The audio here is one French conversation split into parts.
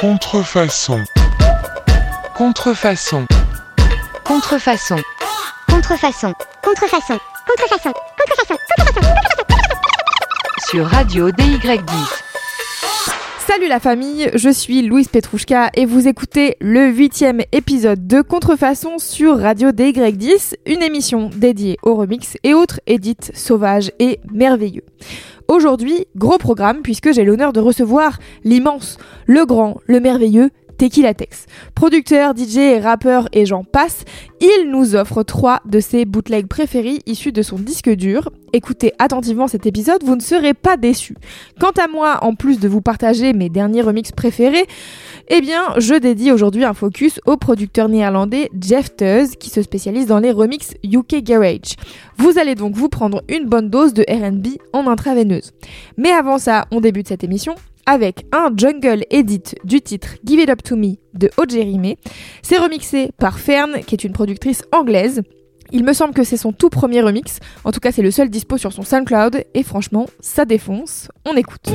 Contrefaçon. Contrefaçon. Contrefaçon. Contrefaçon. Contrefaçon. Contrefaçon. Contrefaçon. Sur Radio DY10. Salut la famille, je suis Louise Petrouchka et vous écoutez le huitième épisode de Contrefaçon sur Radio DY10, une émission dédiée aux remix et autres édits sauvages et merveilleux. Aujourd'hui, gros programme puisque j'ai l'honneur de recevoir l'immense, le grand, le merveilleux Tequila Tex. Producteur, DJ, rappeur et j'en passe, il nous offre trois de ses bootlegs préférés issus de son disque dur. Écoutez attentivement cet épisode, vous ne serez pas déçus. Quant à moi, en plus de vous partager mes derniers remixes préférés, eh bien, je dédie aujourd'hui un focus au producteur néerlandais Jeff Tuz qui se spécialise dans les remixes UK Garage. Vous allez donc vous prendre une bonne dose de R&B en intraveineuse. Mais avant ça, on débute cette émission avec un jungle edit du titre Give It Up To Me de Ojerime. C'est remixé par Fern, qui est une productrice anglaise. Il me semble que c'est son tout premier remix, en tout cas c'est le seul dispo sur son SoundCloud, et franchement, ça défonce. On écoute.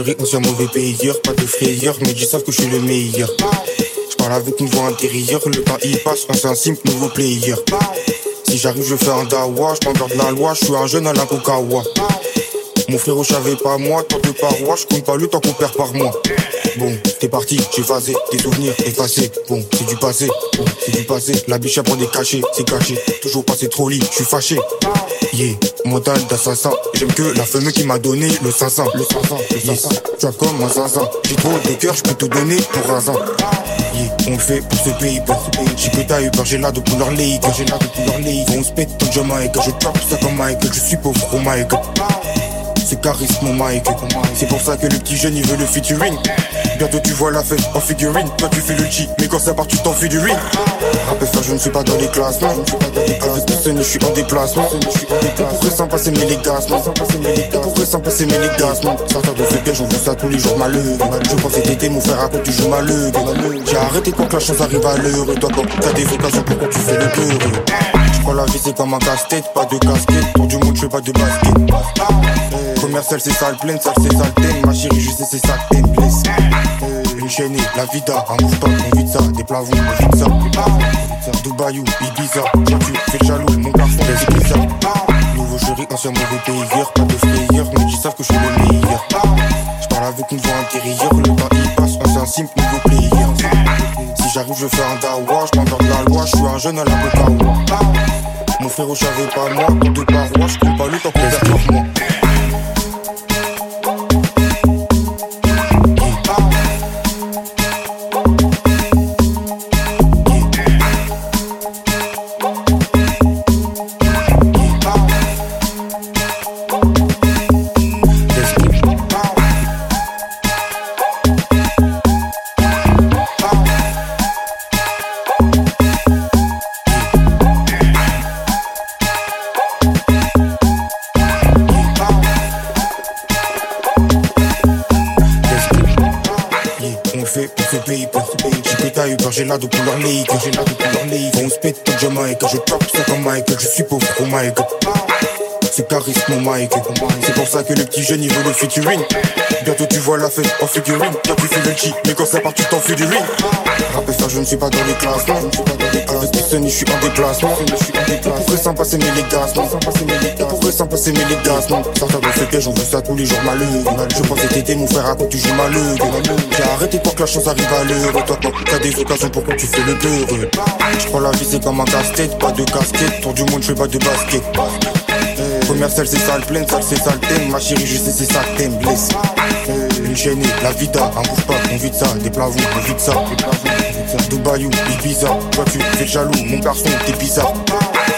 Jury, ancien mauvais payeur, pas de frayeur, mais ils savent que je suis le meilleur. Je parle avec une voix intérieure, le temps il passe, ancien simple, nouveau player. Si j'arrive, je fais un dawa, je de la loi, je suis un jeune à la Kokawa. Mon frérot, j'avais pas moi, tant de parois, je compte pas le temps qu'on perd par mois. Bon, t'es parti, j'ai phasé, tes souvenirs effacés. Bon, c'est du passé, c'est du passé. La biche à des cachets, c'est caché. Toujours passé trop lit, je suis fâché. Yeah, mental d'assassin. J'aime que la femme qui m'a donné le 500. Le 500, le 500. Tu as comme un 500. J'ai trop de cœur, je peux te donner pour un. Yeah, on le fait pour ce pays, pour ce pays. J'ai que t'as eu j'ai là de couleur league. J'ai là de couleur league. On se pète ton Jamaica. Je tape ça comme Mike, je suis pauvre au Mike c'est charisme mon Mike. C'est pour ça que le petit jeune il veut le featuring. Bientôt tu vois la fête en figurine. Toi tu fais le mais quand ça part tu t'enfuis du ring. Rappel ça, je ne suis pas dans les classements. Avec personne, je suis en déplacement. Pour que sans passer mes légassements. Pour que sans passer mes légassements. Sortir de ce piège, on veut ça tous les jours malheureux. Je pense que t'étais mon frère à quoi tu joues malheureux. J'ai arrêté quand la chance arrive à l'heure. Toi quand t'as des occasions, pourquoi tu fais le peureux Crois la vie c'est comme un casse-tête, pas de casquette. Pour du monde, je fais pas de basket. Commercial c'est sale pleine, sale c'est sale thème. Ma chérie, je sais c'est ça que t'aimes, blesse. Une chaîne, la vida, un top, on vide ça, des plavons, on vide ça. Dubaïou, Ibiza, toi tu fais jaloux, mon garçon, c'est bizarre. Nouveau jury, ancien mauvais payeur, pas de frayeur, mais ils savent que je suis le meilleur. J'parle avec une voix intérieure, le temps il passe, ancien simple, nouveau player. Je fais un dawa, j'm'endors de la loi, je suis un jeune à la Bokawa. Mon frérot, j'avais pas moi, pour deux parois, j'compte pas le temps par moi. Suis pauvre C'est pour ça que le petit jeune il veut le featuring. Bientôt tu vois la fête en figurine, toi tu fais le G, mais quand ça part tu t'enfuis du ring. Rappelle ça, je ne suis pas dans les classements, avec personne, je suis en déplacement. Pourrait s'en passer mes légassements, pourrait s'en passer mes légassements. Sortir de ce piège, on veut ça tous les jours malheureux. Je pensais t'étais mon frère à quoi tu joues malheureux. J'ai arrêté pour que la chance arrive à l'heure. Toi, t'as des occasions, pourquoi tu fais le peureux Je prends la vie, c'est comme un casse-tête, pas de casquette. Tour du monde, je fais pas de basket. Commercial, c'est sale pleine, c'est sale thème. Ma chérie, je sais, c'est ça que t'aimes, blesse. Une chaîne, la vida, un bouge pas, on vide ça, des plavons, on vide ça. Dubaïou, Ibiza, toi tu fais jaloux, mon garçon, t'es bizarre.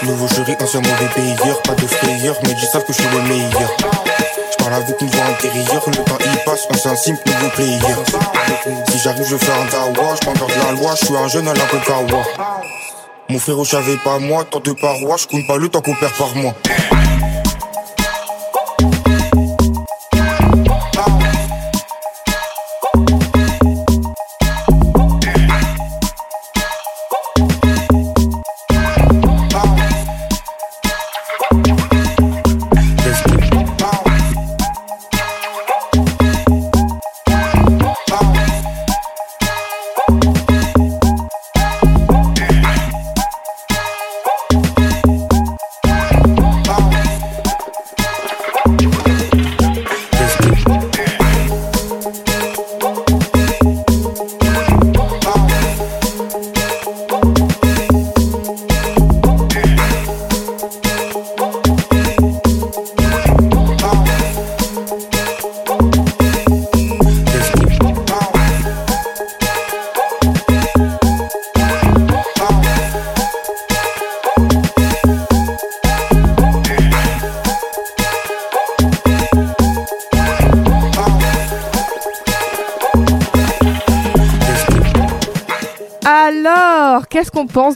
Nouveau jury, ancien mauvais payeur, pas de frayeur, mais ils savent que je suis le meilleur. J'parle avec une voix intérieure, le temps il passe, ancien simple, nouveau player. Si j'arrive, je fais un dawa, j'pends de la loi, je suis un jeune à la Kokawa. Mon frérot, j'avais pas moi, tant de parois, je compte pas le temps qu'on perd par mois.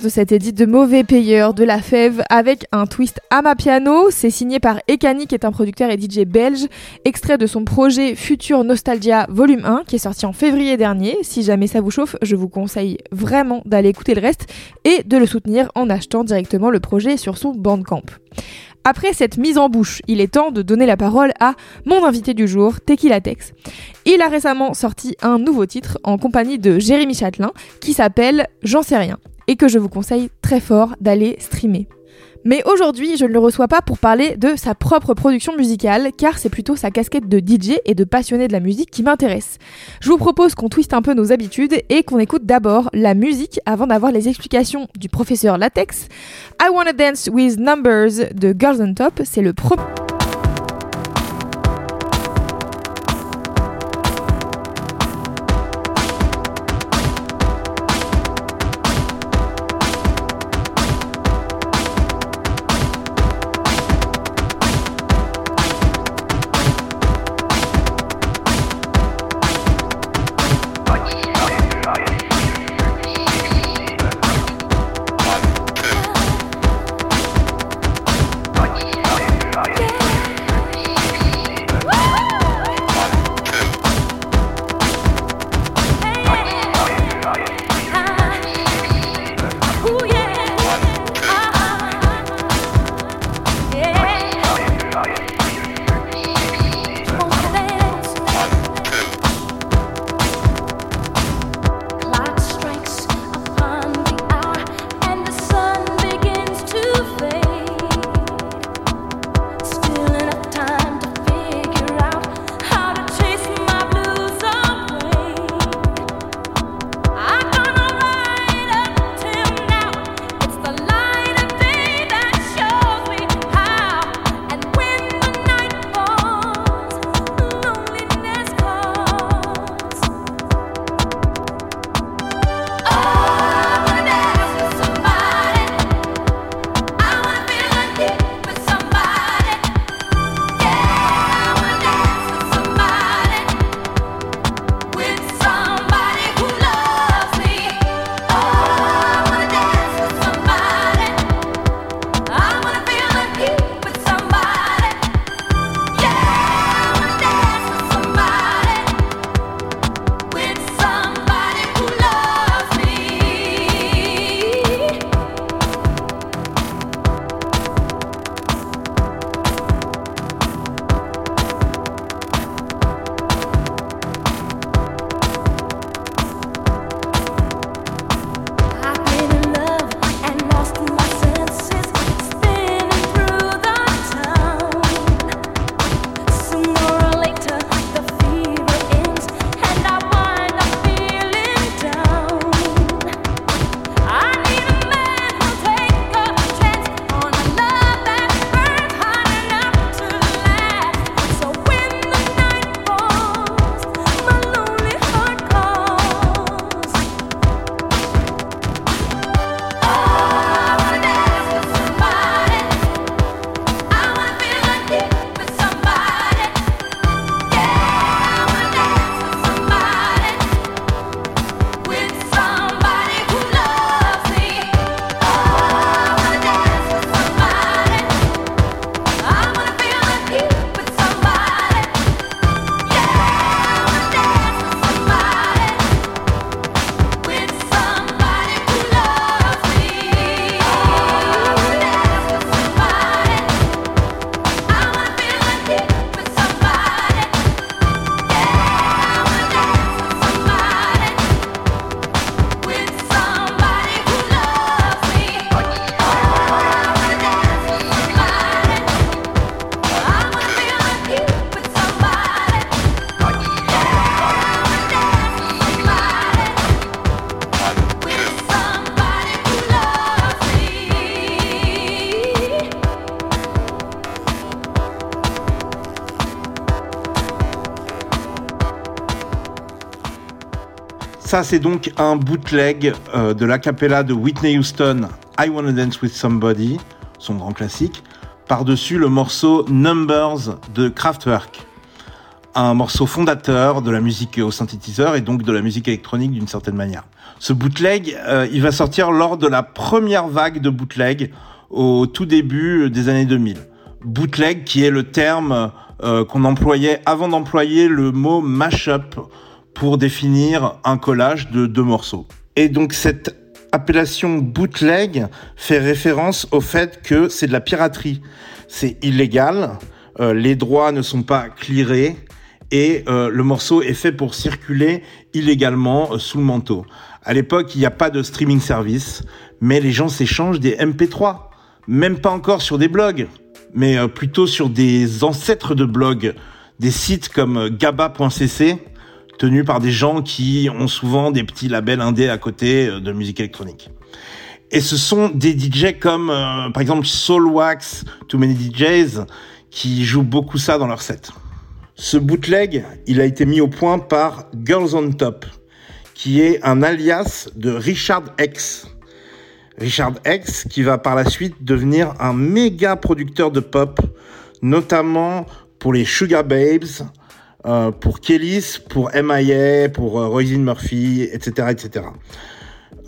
De cette édite de mauvais payeur de la fève avec un twist à ma piano C'est signé par Ekani qui est un producteur et DJ belge, extrait de son projet Future Nostalgia Volume 1 qui est sorti en février dernier. Si jamais ça vous chauffe, je vous conseille vraiment d'aller écouter le reste et de le soutenir en achetant directement le projet sur son Bandcamp. Après cette mise en bouche, il est temps de donner la parole à mon invité du jour, Tequila Tex. Il a récemment sorti un nouveau titre en compagnie de Jérémy Châtelain qui s'appelle J'en sais rien et que je vous conseille très fort d'aller streamer. Mais aujourd'hui, je ne le reçois pas pour parler de sa propre production musicale, car c'est plutôt sa casquette de DJ et de passionné de la musique qui m'intéresse. Je vous propose qu'on twiste un peu nos habitudes et qu'on écoute d'abord la musique avant d'avoir les explications du professeur Latex. I Wanna Dance with Numbers de Girls on Top, c'est le premier... C'est donc un bootleg euh, de l'acapella de Whitney Houston, I Wanna Dance with Somebody, son grand classique, par-dessus le morceau Numbers de Kraftwerk, un morceau fondateur de la musique au synthétiseur et donc de la musique électronique d'une certaine manière. Ce bootleg, euh, il va sortir lors de la première vague de bootleg au tout début des années 2000. Bootleg qui est le terme euh, qu'on employait avant d'employer le mot mashup pour définir un collage de deux morceaux. Et donc cette appellation bootleg fait référence au fait que c'est de la piraterie. C'est illégal, euh, les droits ne sont pas clearés et euh, le morceau est fait pour circuler illégalement euh, sous le manteau. À l'époque, il n'y a pas de streaming service, mais les gens s'échangent des MP3, même pas encore sur des blogs, mais plutôt sur des ancêtres de blogs, des sites comme gaba.cc, tenus par des gens qui ont souvent des petits labels indés à côté de musique électronique. Et ce sont des DJ comme, par exemple, Soulwax, Too Many DJs, qui jouent beaucoup ça dans leur set. Ce bootleg, il a été mis au point par Girls on Top, qui est un alias de Richard X. Richard X qui va par la suite devenir un méga producteur de pop, notamment pour les Sugar Babes, euh, pour Kellys, pour MIA, pour euh, Roisin Murphy, etc. etc.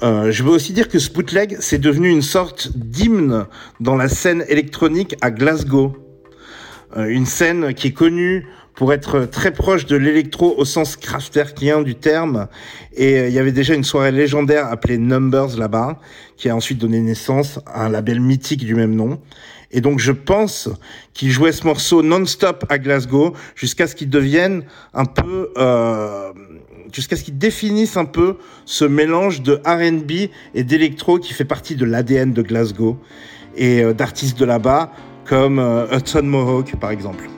Euh, je veux aussi dire que ce bootleg, c'est devenu une sorte d'hymne dans la scène électronique à Glasgow. Euh, une scène qui est connue pour être très proche de l'électro au sens kraftwerkien du terme. Et il y avait déjà une soirée légendaire appelée Numbers là-bas, qui a ensuite donné naissance à un label mythique du même nom. Et donc je pense qu'il jouait ce morceau non-stop à Glasgow jusqu'à ce qu'il devienne un peu, euh, jusqu'à ce qu'il définisse un peu ce mélange de R&B et d'électro qui fait partie de l'ADN de Glasgow et euh, d'artistes de là-bas comme euh, Hudson Mohawk par exemple.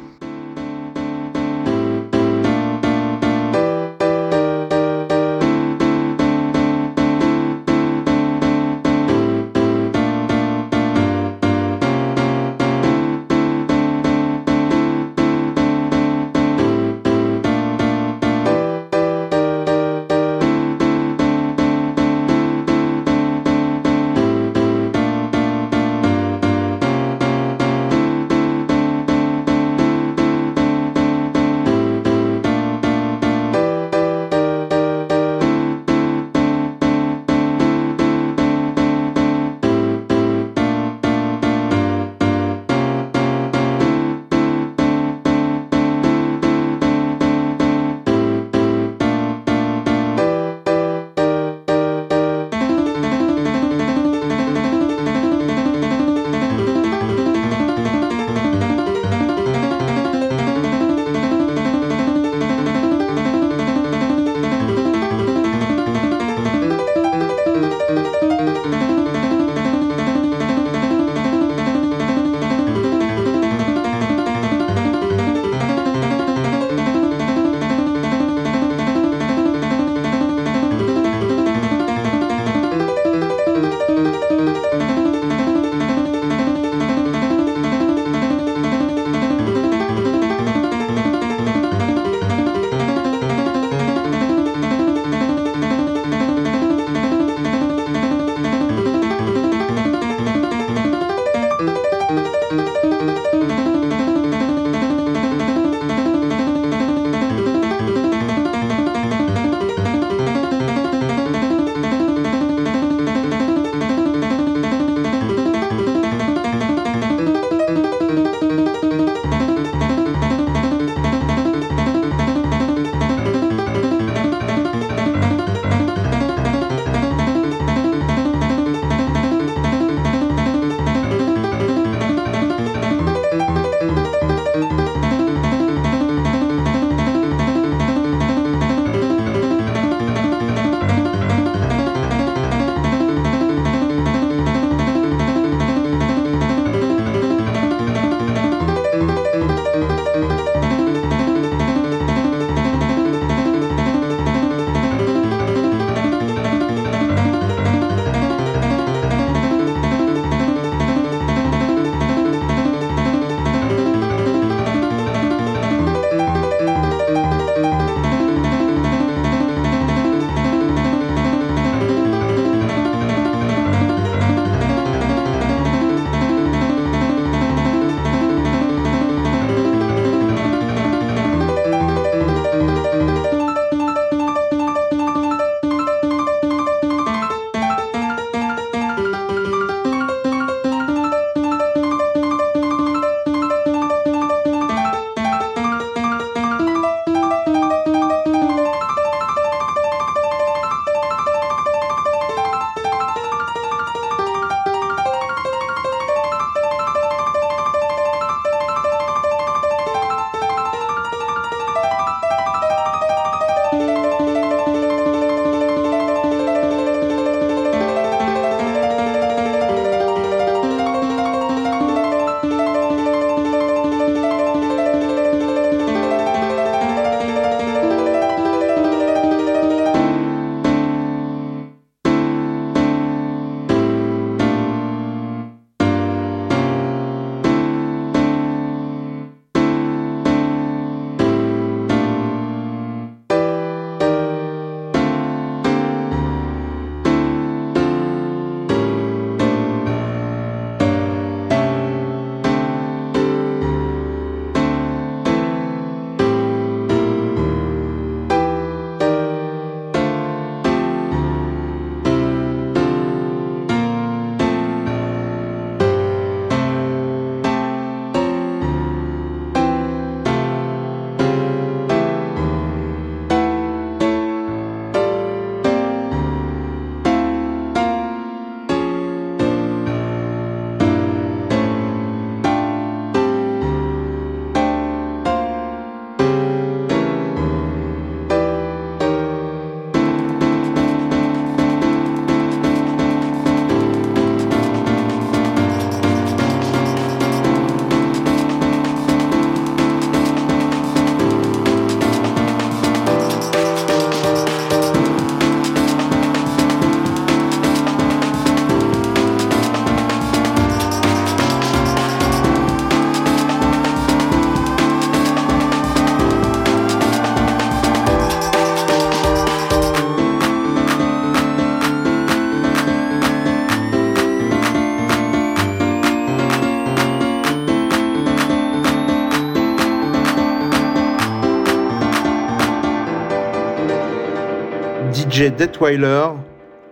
DJ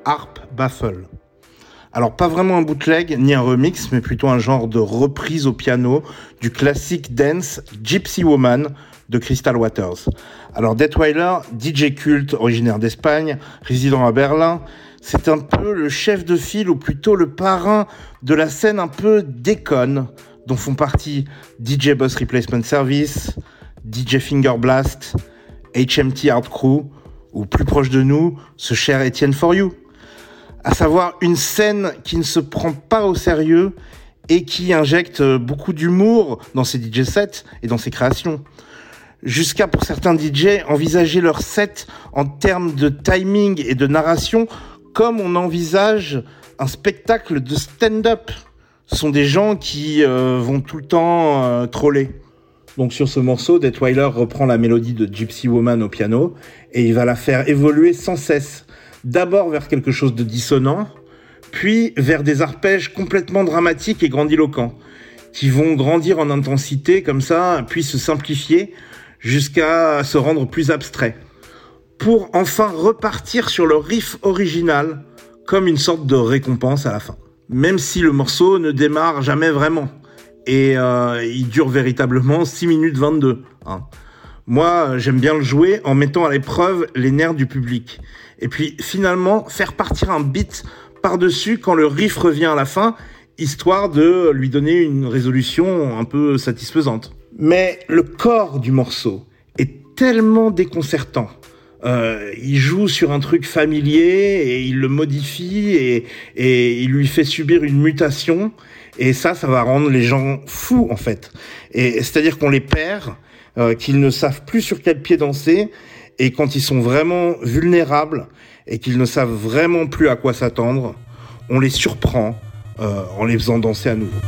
Harp Baffle. Alors pas vraiment un bootleg ni un remix, mais plutôt un genre de reprise au piano du classique dance Gypsy Woman de Crystal Waters. Alors Detweiler, DJ culte originaire d'Espagne, résident à Berlin, c'est un peu le chef de file ou plutôt le parrain de la scène un peu déconne dont font partie DJ Boss Replacement Service, DJ Finger Blast, HMT Hard Crew ou plus proche de nous, ce cher Etienne For You. À savoir une scène qui ne se prend pas au sérieux et qui injecte beaucoup d'humour dans ses DJ sets et dans ses créations. Jusqu'à pour certains DJ envisager leur set en termes de timing et de narration comme on envisage un spectacle de stand-up. Ce sont des gens qui euh, vont tout le temps euh, troller. Donc sur ce morceau, Detweiler reprend la mélodie de Gypsy Woman au piano et il va la faire évoluer sans cesse. D'abord vers quelque chose de dissonant, puis vers des arpèges complètement dramatiques et grandiloquents, qui vont grandir en intensité comme ça, puis se simplifier jusqu'à se rendre plus abstrait, pour enfin repartir sur le riff original comme une sorte de récompense à la fin. Même si le morceau ne démarre jamais vraiment, et euh, il dure véritablement 6 minutes 22. Hein. Moi, j'aime bien le jouer en mettant à l'épreuve les nerfs du public. Et puis finalement, faire partir un beat par-dessus quand le riff revient à la fin, histoire de lui donner une résolution un peu satisfaisante. Mais le corps du morceau est tellement déconcertant. Euh, il joue sur un truc familier et il le modifie et, et il lui fait subir une mutation. Et ça, ça va rendre les gens fous en fait. Et c'est-à-dire qu'on les perd, euh, qu'ils ne savent plus sur quel pied danser, et quand ils sont vraiment vulnérables et qu'ils ne savent vraiment plus à quoi s'attendre, on les surprend euh, en les faisant danser à nouveau.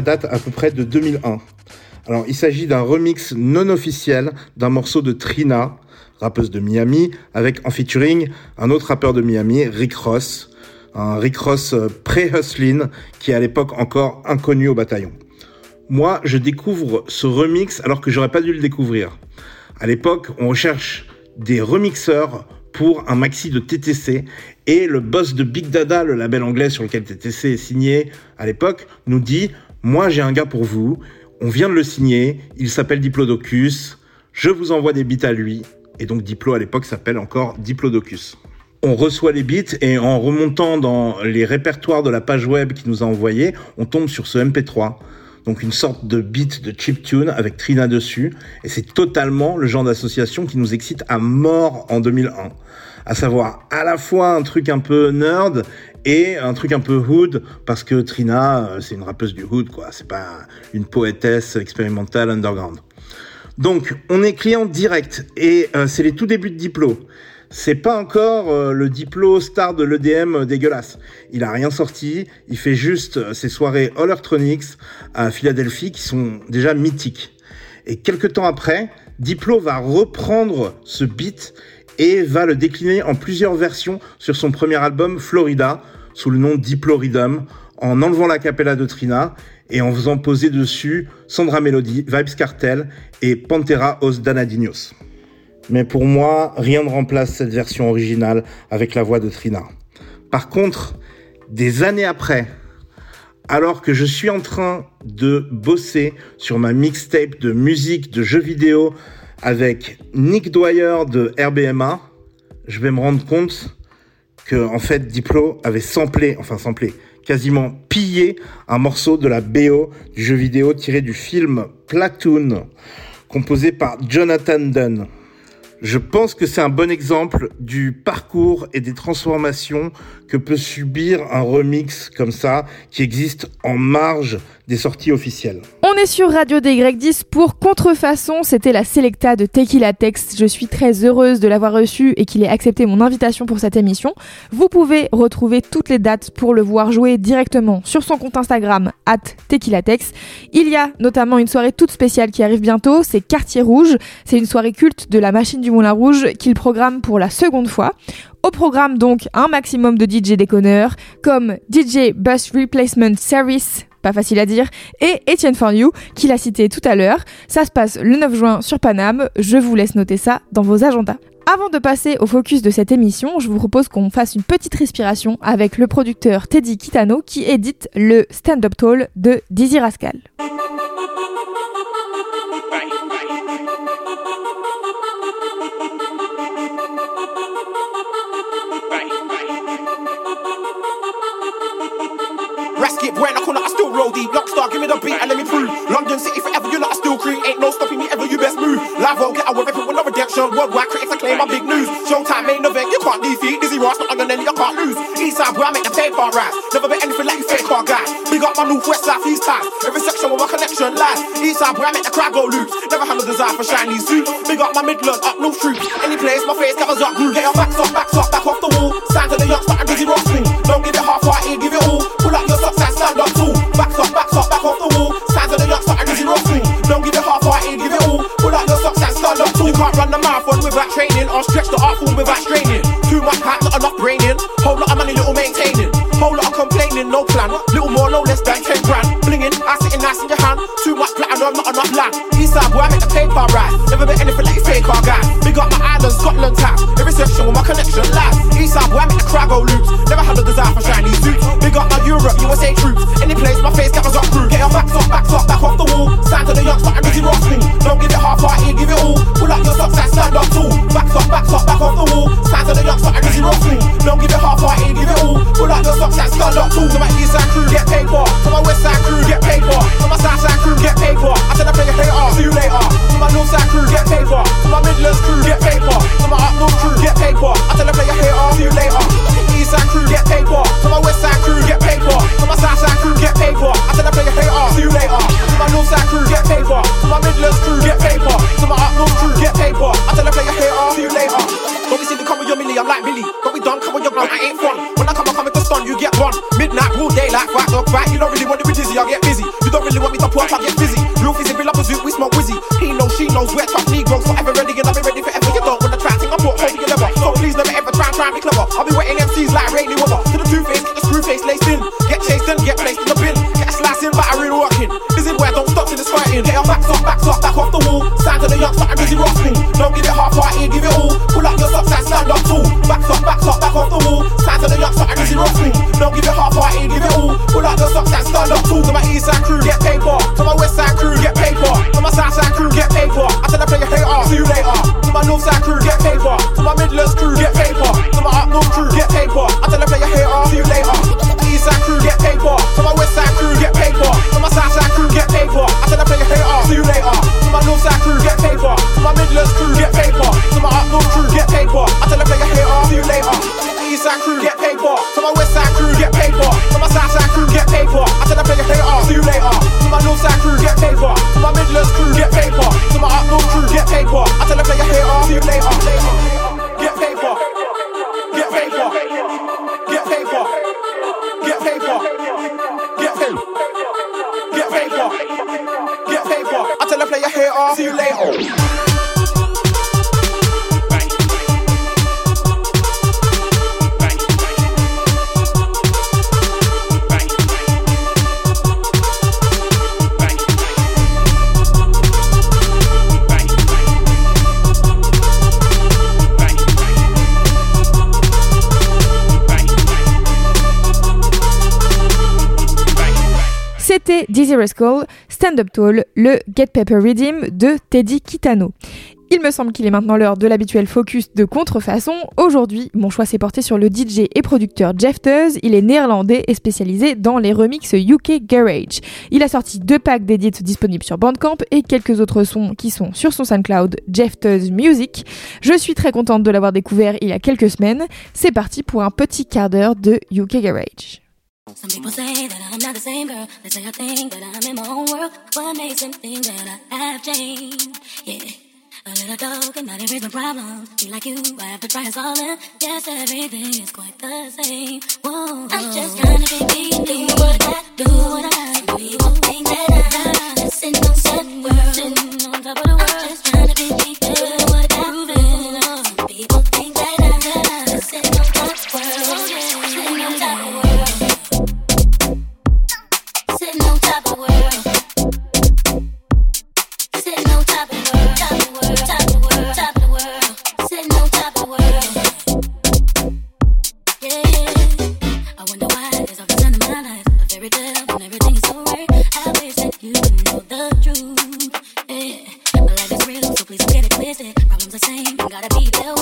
Date à peu près de 2001. Alors, il s'agit d'un remix non officiel d'un morceau de Trina, rappeuse de Miami, avec en featuring un autre rappeur de Miami, Rick Ross, un Rick Ross euh, pré-hustlin qui est à l'époque encore inconnu au bataillon. Moi, je découvre ce remix alors que j'aurais pas dû le découvrir. À l'époque, on recherche des remixeurs pour un maxi de TTC et le boss de Big Dada, le label anglais sur lequel TTC est signé à l'époque, nous dit "Moi, j'ai un gars pour vous, on vient de le signer, il s'appelle Diplodocus, je vous envoie des beats à lui." Et donc Diplo à l'époque s'appelle encore Diplodocus. On reçoit les beats et en remontant dans les répertoires de la page web qui nous a envoyé, on tombe sur ce MP3 donc une sorte de beat de chiptune avec Trina dessus, et c'est totalement le genre d'association qui nous excite à mort en 2001. À savoir à la fois un truc un peu nerd et un truc un peu hood, parce que Trina, euh, c'est une rappeuse du hood, quoi. C'est pas une poétesse expérimentale underground. Donc, on est client direct, et euh, c'est les tout débuts de Diplo. C'est pas encore euh, le Diplo star de l'EDM dégueulasse. Il a rien sorti. Il fait juste ses soirées Electronics à Philadelphie qui sont déjà mythiques. Et quelques temps après, Diplo va reprendre ce beat et va le décliner en plusieurs versions sur son premier album Florida sous le nom Diplo Rhythm en enlevant la capella de Trina et en faisant poser dessus Sandra Melody, Vibes Cartel et Pantera Os Danadinos. Mais pour moi, rien ne remplace cette version originale avec la voix de Trina. Par contre, des années après, alors que je suis en train de bosser sur ma mixtape de musique de jeux vidéo avec Nick Dwyer de RBMA, je vais me rendre compte que en fait Diplo avait samplé, enfin samplé, quasiment pillé un morceau de la BO du jeu vidéo tiré du film Platoon, composé par Jonathan Dunn. Je pense que c'est un bon exemple du parcours et des transformations que peut subir un remix comme ça, qui existe en marge des sorties officielles. On est sur Radio DY10 pour Contrefaçon. C'était la Selecta de Tequila Text. Je suis très heureuse de l'avoir reçu et qu'il ait accepté mon invitation pour cette émission. Vous pouvez retrouver toutes les dates pour le voir jouer directement sur son compte Instagram, at Tequila Text. Il y a notamment une soirée toute spéciale qui arrive bientôt. C'est Quartier Rouge. C'est une soirée culte de la machine du Moulin Rouge qu'il programme pour la seconde fois. Au programme donc un maximum de DJ déconneurs comme DJ Bus Replacement Service, pas facile à dire, et Etienne For You, qui l'a cité tout à l'heure. Ça se passe le 9 juin sur Paname, je vous laisse noter ça dans vos agendas. Avant de passer au focus de cette émission, je vous propose qu'on fasse une petite respiration avec le producteur Teddy Kitano qui édite le Stand-Up Tall de Dizzy Rascal. Rasket, boy, I it, I still roll deep. Lockstar, give me the beat and let me prove. London City forever, you know I still best move. Live won't get our weapon with no redemption. Worldwide critics, I claim my big news. Showtime, main event, you can't defeat. Dizzy Ross, not the nelly, you can't lose. Eastside, boy, I make the paper rise. Never bet anything like you fake car guy. Big up my north, west, south, east time. Every section with my connection lies. Eastside, boy, I make the crowd go loose. Never had no desire for shiny suits. Big up my Midland, up north troops. Any place, my face covers up. Get your backs up, backs up, back off the wall. Stand to the youngster and Dizzy Ross me. Don't give it half-hearted, give it all. Pull up your socks and stand up tall. Backs up, backs up, back off the wall. Stand to the youngster and Dizzy Ross me. Don't give it half-hearted, up tall. You can't run the marathon without training, or stretch the art form without straining. Too much hype, not enough braining. Whole lot of money, little maintaining. Whole lot of complaining, no plan. Little more, no less than 10 grand. Too much platinum, not enough land. Eastside boy, I make the paper right. Never bet anything like you fake car guy. Big up my island, Scotland tax. Every section with my connection live. Eastside boy, I make the crowd go loops. Never had a desire for shiny suits. Big up my Europe, USA troops. Any place, my face cameras up crew. Get your backs up, backs up, back off the wall. Stand to the youngster and Dizzy Ross me. Don't give it half-hearted, give it all. Pull up your socks and stand up tall. Backs up, backs up, back off the wall. Stand to the youngster and Dizzy Ross me. Don't give it half-hearted, give it all. Pull up your socks and stand up tall. To my east side crew, get paid See you later. C'était Dizzy Rascal. Stand Up Tall, le Get Paper Redeem de Teddy Kitano. Il me semble qu'il est maintenant l'heure de l'habituel focus de contrefaçon. Aujourd'hui, mon choix s'est porté sur le DJ et producteur Jeff Teuz. Il est néerlandais et spécialisé dans les remixes UK Garage. Il a sorti deux packs d'édits disponibles sur Bandcamp et quelques autres sons qui sont sur son SoundCloud Jeff Teuz Music. Je suis très contente de l'avoir découvert il y a quelques semaines. C'est parti pour un petit quart d'heure de UK Garage. Some people say that I'm not the same girl. They say I think that I'm in my own world. What makes them think that I have changed? Yeah. A little dog and not erase my problems. Be like you, I have to try and solve them. Yes, everything is quite the same. Whoa. I'm just trying to be me, do what I do, what I like. You won't think that I'm just in no world, sitting on top of the world. I'm just trying to be me, do what I'm doing. People think that I'm just in no top world, oh, sitting on top world. You know the truth. My life is real, so please don't get. Problems the same, gotta be there.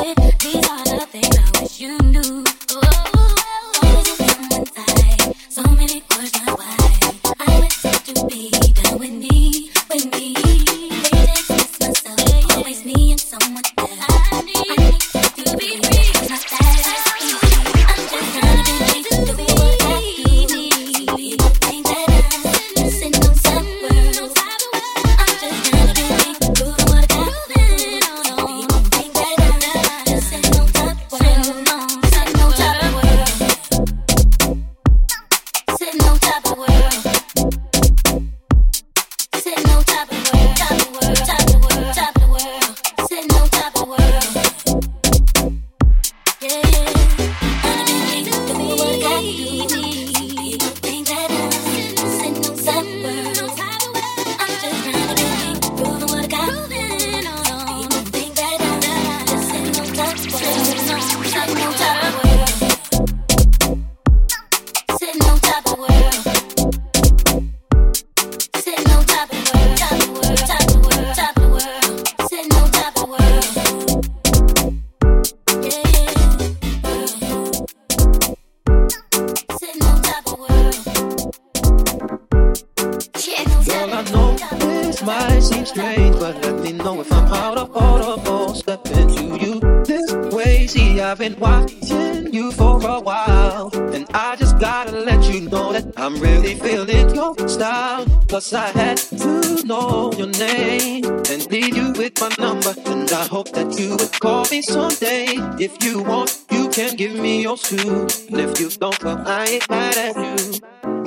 that you would call me someday. If you want, you can give me your too. And if you don't, well, I ain't mad at you.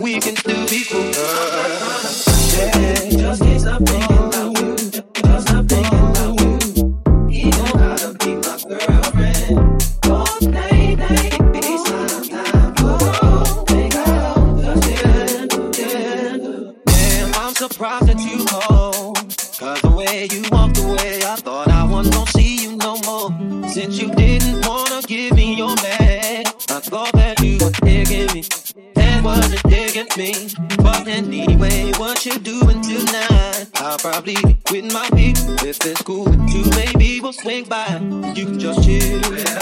We can still be cool. Yeah, just get something. probably quitting my week. If it's cool with you, maybe we'll swing by. You can just chill.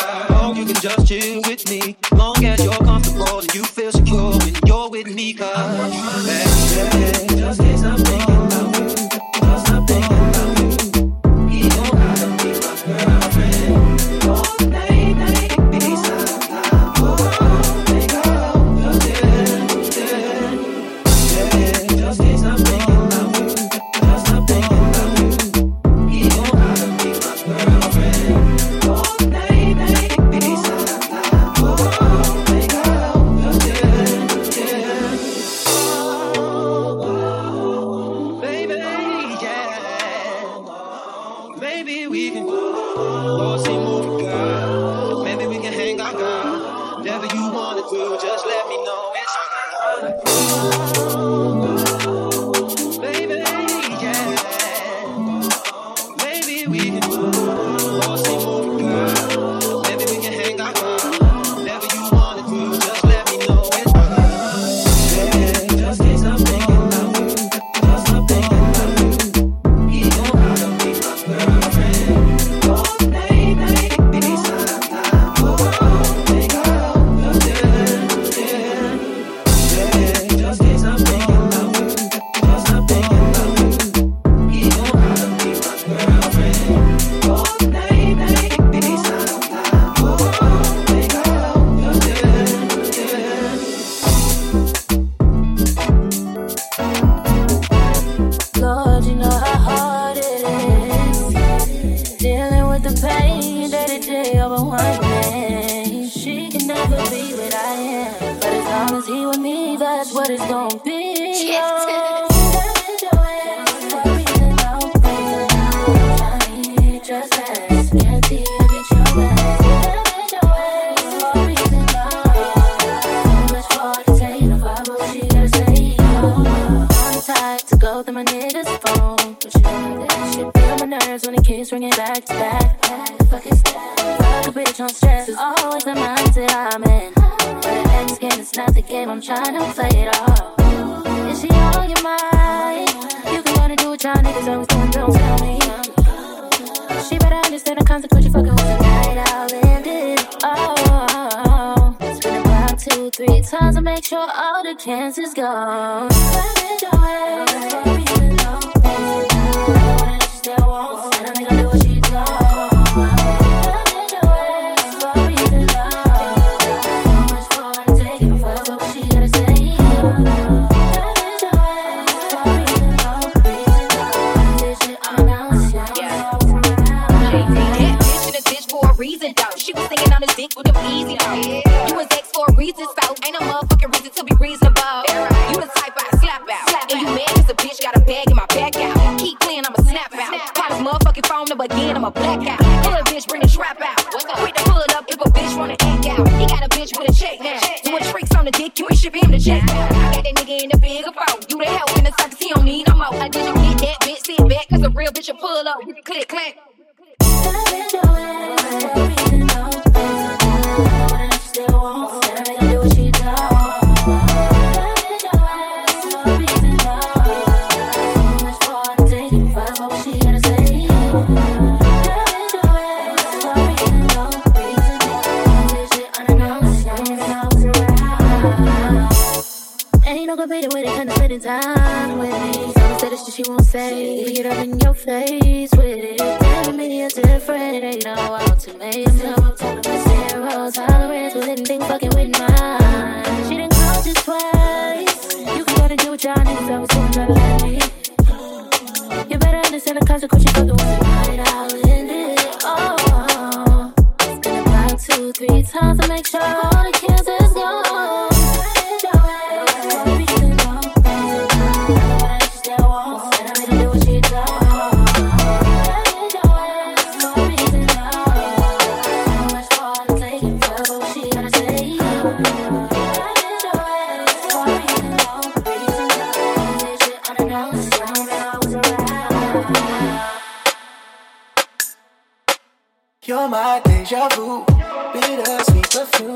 You're my deja vu, bitter sweet perfume.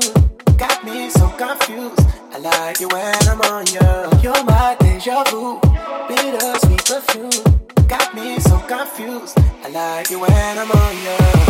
Got me so confused. I like you when I'm on you. You're my deja vu, bitter sweet perfume. Got me so confused. I like you when I'm on you.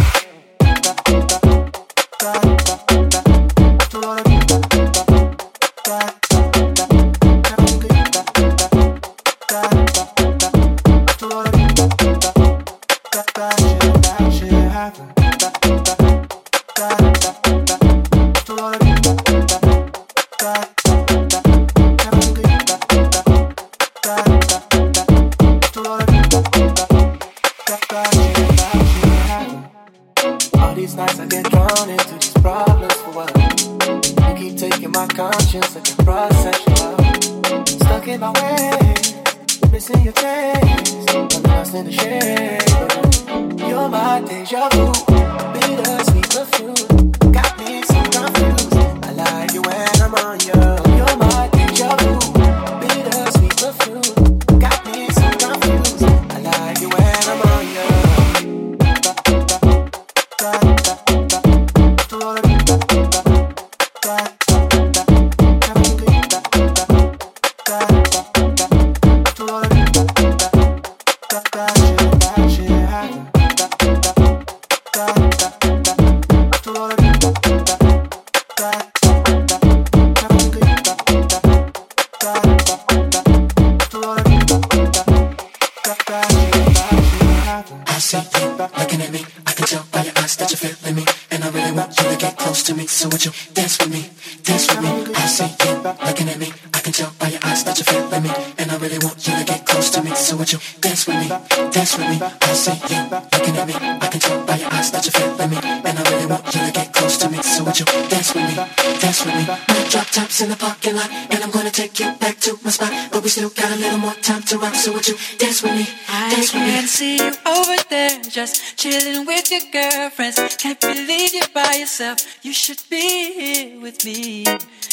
Still got a little more time to rock, so would you dance with me? Dance I with can me. see you over there, just chilling with your girlfriends. Can't believe you're by yourself. You should be here with me,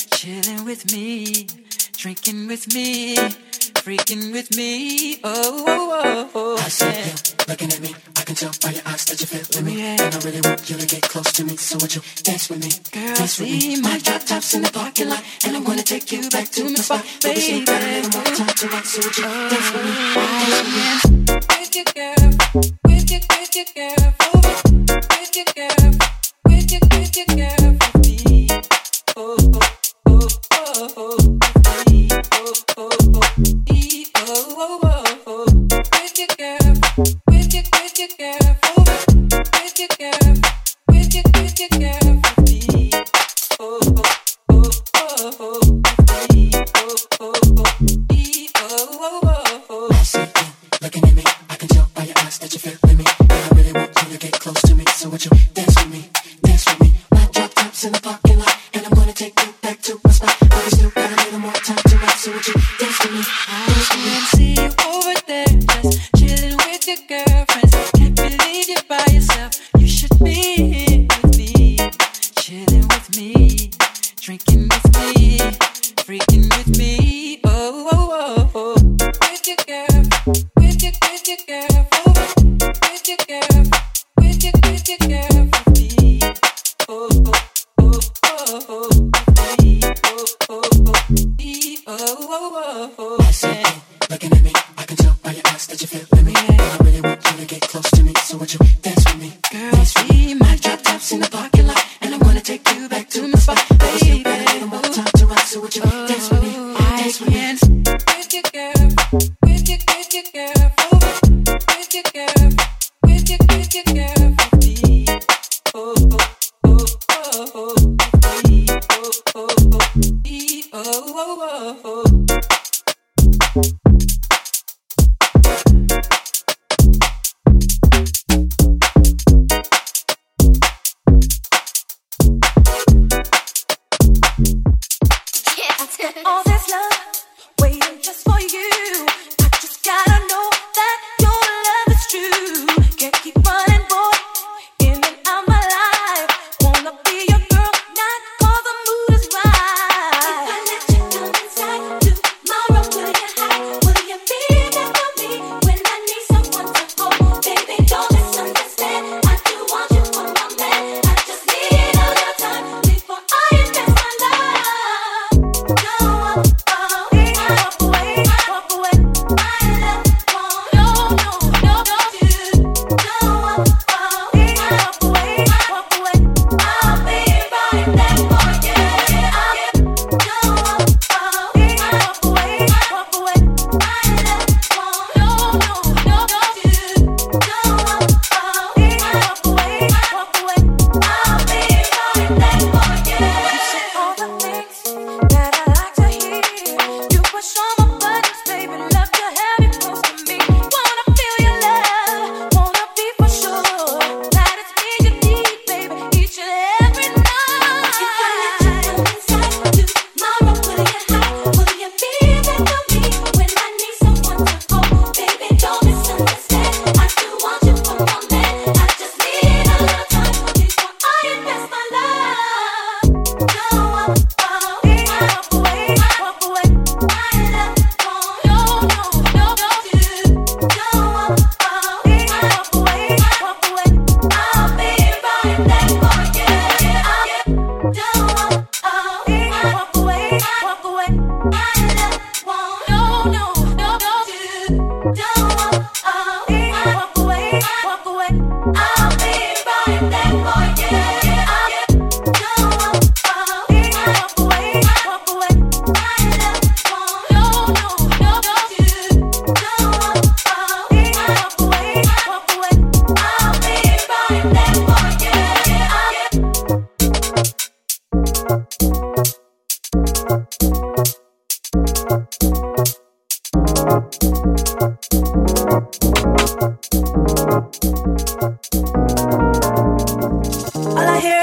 chilling with me.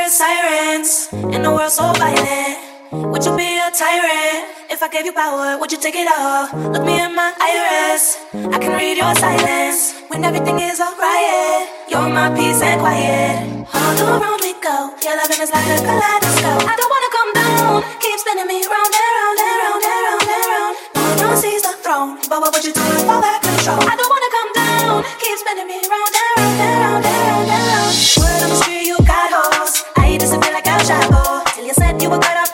All I hear is sirens, and the world's so violent. Would you be a tyrant? If I gave you power, would you take it all? Look me in my iris. I can read your silence when everything is a riot. You're my peace and quiet. All around we go. Your loving is like a kaleidoscope. I don't wanna come down. Keep spinning me round and round and round and round and round. No one sees the throne, but what would you do if all that control? I don't wanna come down. Keep spinning me round and round and round and round and round. Word on the street, you said you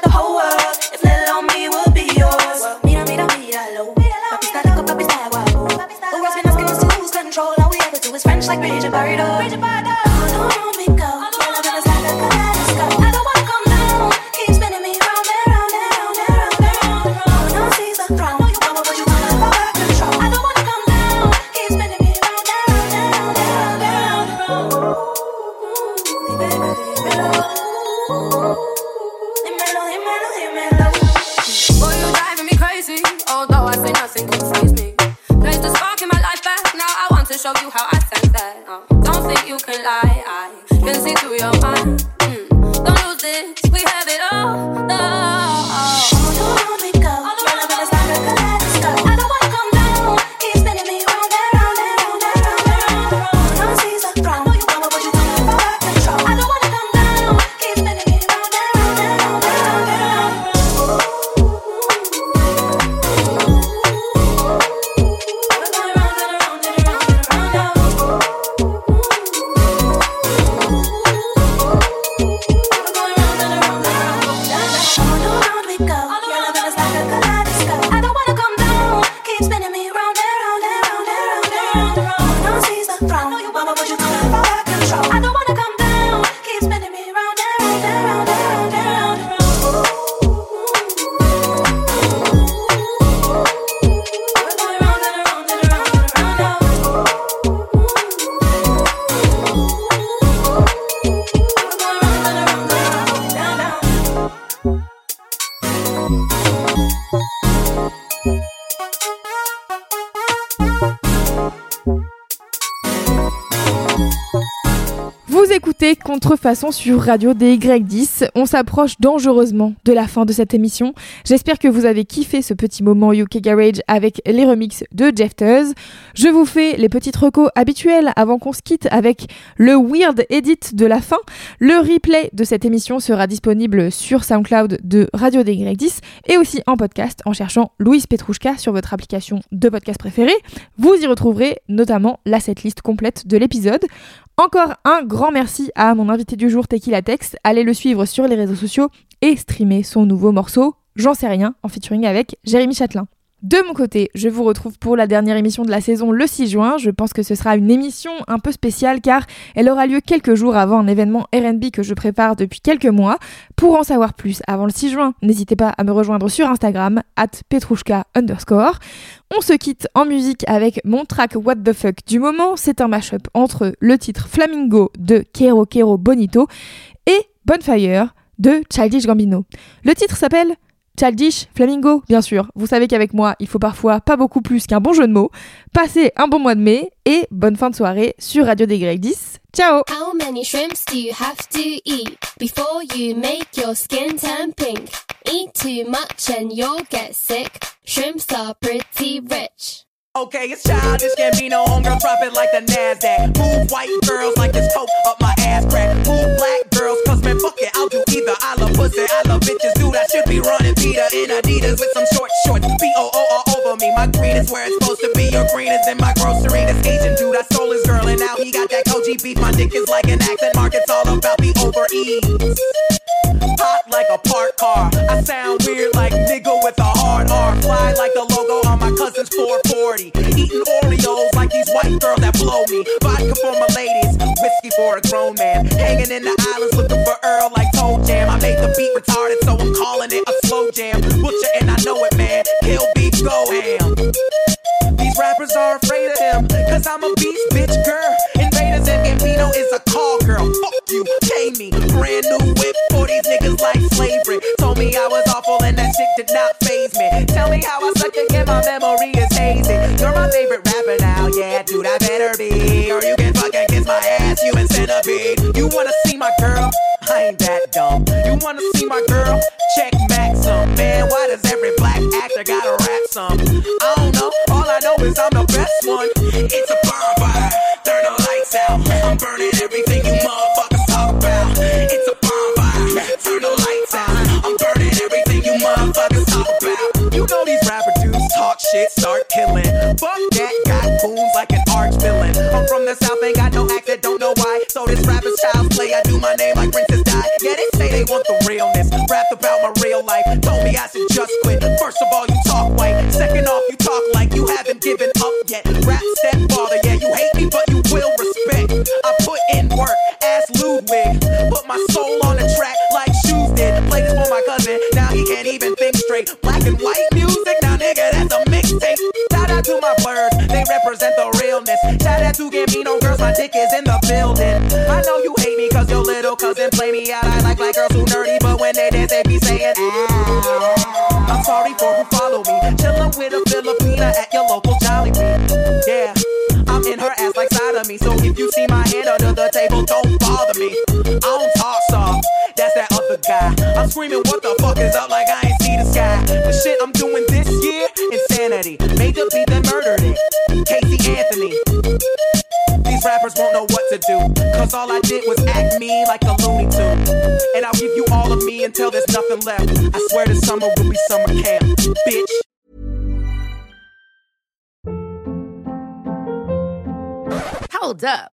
Contrefaçon sur Radio DY10. On s'approche dangereusement de la fin de cette émission. J'espère que vous avez kiffé ce petit moment UK Garage avec les remixes de Jeff. Je vous fais les petites recos habituelles avant qu'on se quitte avec le Weird Edit de la fin. Le replay de cette émission sera disponible sur SoundCloud de Radio DY10 et aussi en podcast en cherchant Louise Petrouchka sur votre application de podcast préférée. Vous y retrouverez notamment la setlist complète de l'épisode. Encore un grand merci à mon invité du jour, Tequila Tex. Allez le suivre sur les réseaux sociaux et streamer son nouveau morceau, J'en sais rien, en featuring avec Jérémy Châtelain. De mon côté, je vous retrouve pour la dernière émission de la saison le 6 juin. Je pense que ce sera une émission un peu spéciale car elle aura lieu quelques jours avant un événement RB que je prépare depuis quelques mois. Pour en savoir plus avant le 6 juin, n'hésitez pas à me rejoindre sur Instagram, at petrouchka underscore. On se quitte en musique avec mon track What the Fuck du moment. C'est un mashup entre le titre Flamingo de Kero Kero Bonito et Bonfire de Childish Gambino. Le titre s'appelle Childish Flamingo, bien sûr. Vous savez qu'avec moi, il faut parfois pas beaucoup plus qu'un bon jeu de mots. Passez un bon mois de mai et bonne fin de soirée sur Radio DY10. Ciao How many shrimps do you have to eat before you make your skin turn pink? Eat too much and you'll get sick. Shrimps are pretty rich. Okay, it's childish can't be no homegirl, drop it like the Nasdaq. Move white girls like this coke up my ass crack. Move black girls, cause man, fuck it, I'll do either. I love pussy, I love bitches, dude. I should be running Peter in Adidas with some short shorts. B O O all over me. My green is where it's supposed to be. Your green is in my grocery. This Asian dude, I stole his girl, and now he got that Koji beef. My dick is like an accent mark, it's all about the overeat. Hot like a parked car. I sound weird like nigga with a hard R. Fly like the logo on my cousin's 440. Eating Oreos like these white girls that blow me. Vodka for my ladies, whiskey for a grown man. Hanging in the islands looking for Earl like Toe Jam. I made the beat retarded, so I'm calling it a slow jam. Butcher and I know it, man. Kill beef, go ham. These rappers are afraid of him, cause I'm a beast, bitch, girl. Invaders and Gambino is a call girl. Fuck you, pay me. Brand new shit did not phase me. Tell me how I suck again, my memory is hazy. You're my favorite rapper now, yeah, dude, I better be. Or you can fucking kiss my ass, human centipede. You wanna see my girl? I ain't that dumb. You wanna see my girl? Check Maxim. Man, why does every black actor gotta rap some? I don't know. All I know is I'm the best one. It's a You know these rapper dudes talk shit, start killing. Fuck that, got goons like an arch villain. I'm from the south, ain't got no accent, don't know why. So this rapper's child's play, I do my name like Princess Di. Yeah, they say they want the realness. Rap about my real life. Told me I should just quit. First of all, you talk white. Second off, you talk like you haven't given up yet. Rap stepfather, yeah, you hate me, but you will respect. I put in work, ass Ludwig. Put my soul on the track like shoes did. Play this for my cousin, now he can't even think straight. Black and white mixtape. Shout out to my birds, they represent the realness. Shout out to Gambino girls, my dick is in the building. I know you hate me cause your little cousin play me out. I like black girls who nerdy, but when they dance, they be saying, "Ow." I'm sorry for who follow me. Chillin' with a Filipina at your local Jollibee. Yeah. I'm in her ass like side of me. So if you see my hand under the table, don't bother me. I don't talk soft, that's that other guy. I'm screaming, what the fuck is up like I ain't see the sky. The shit I'm doing this year, insanity. Made the beat, murdered it. Casey Anthony. These rappers won't know what to do. Cause all I did was act me like a Looney Tune. And I'll give you all of me until there's nothing left. I swear this summer will be summer camp. Bitch. Hold up.